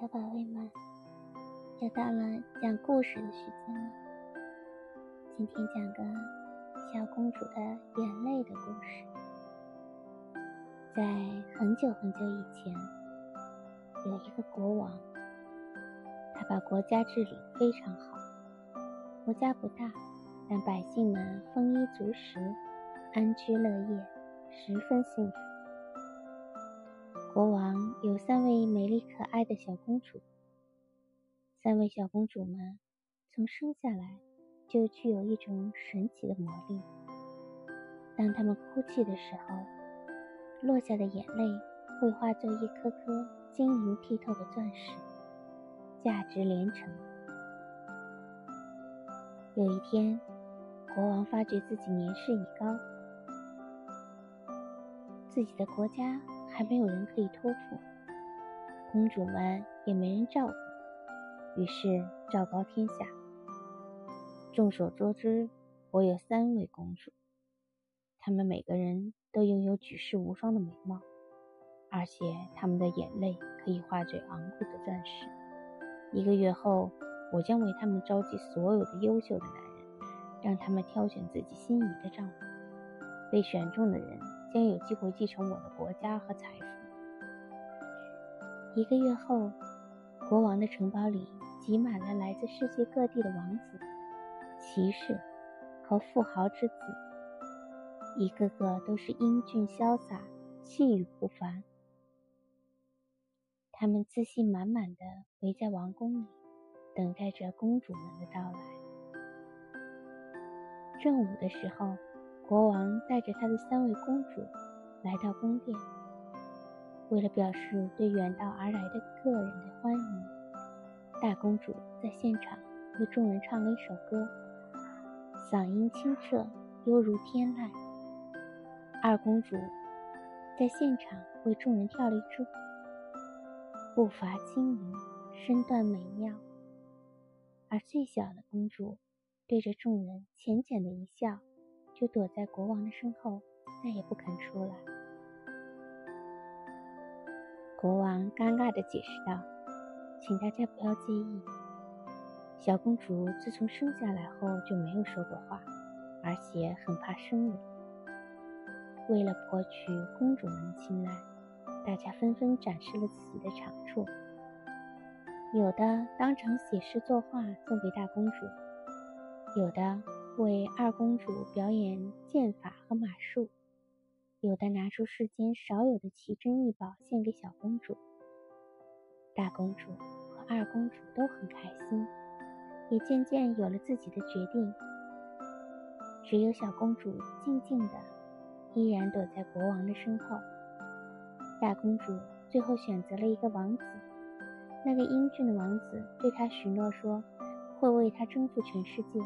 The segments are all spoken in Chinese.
小宝贝们，又到了讲故事的时间了。今天讲个小公主的眼泪的故事。在很久很久以前，有一个国王，他把国家治理非常好。国家不大，但百姓们丰衣足食，安居乐业，十分幸福。国王有三位美丽可爱的小公主。三位小公主们从生下来就具有一种神奇的魔力。当她们哭泣的时候，落下的眼泪会化作一颗颗晶莹剔透的钻石，价值连城。有一天，国王发觉自己年事已高，自己的国家。还没有人可以托付，公主们也没人照顾，于是昭告天下。众所周知，我有三位公主，她们每个人都拥有举世无双的美貌，而且她们的眼泪可以化作昂贵的钻石。一个月后，我将为她们召集所有的优秀的男人，让他们挑选自己心仪的丈夫。被选中的人。将有机会继承我的国家和财富。一个月后，国王的城堡里挤满了来自世界各地的王子、骑士和富豪之子，一个个都是英俊潇洒、气宇不凡。他们自信满满的围在王宫里，等待着公主们的到来。正午的时候。国王带着他的三位公主来到宫殿，为了表示对远道而来的客人的欢迎，大公主在现场为众人唱了一首歌，嗓音清澈，犹如天籁。二公主在现场为众人跳了一支舞，步伐轻盈，身段美妙。而最小的公主对着众人浅浅的一笑。就躲在国王的身后，再也不肯出来。国王尴尬地解释道：“请大家不要介意，小公主自从生下来后就没有说过话，而且很怕生人。为了博取公主们的青睐，大家纷纷展示了自己的长处，有的当场写诗作画送给大公主，有的……”为二公主表演剑法和马术，有的拿出世间少有的奇珍异宝献给小公主。大公主和二公主都很开心，也渐渐有了自己的决定。只有小公主静静的，依然躲在国王的身后。大公主最后选择了一个王子，那个英俊的王子对她许诺说，会为她征服全世界。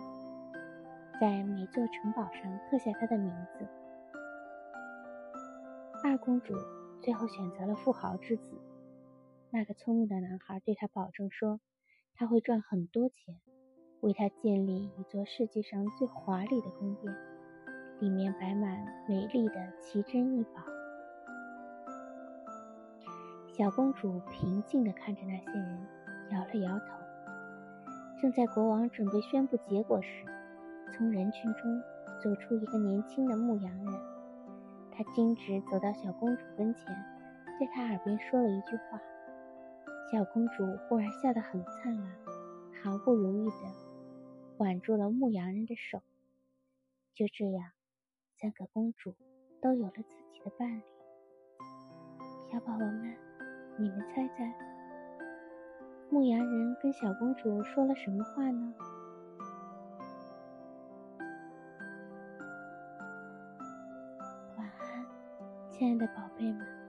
在每座城堡上刻下他的名字。二公主最后选择了富豪之子，那个聪明的男孩对她保证说，他会赚很多钱，为她建立一座世界上最华丽的宫殿，里面摆满美丽的奇珍异宝。小公主平静地看着那些人，摇了摇头。正在国王准备宣布结果时，从人群中走出一个年轻的牧羊人，他径直走到小公主跟前，在她耳边说了一句话。小公主忽然笑得很灿烂，毫不犹豫地挽住了牧羊人的手。就这样，三个公主都有了自己的伴侣。小宝宝们，你们猜猜，牧羊人跟小公主说了什么话呢？亲爱的宝贝们。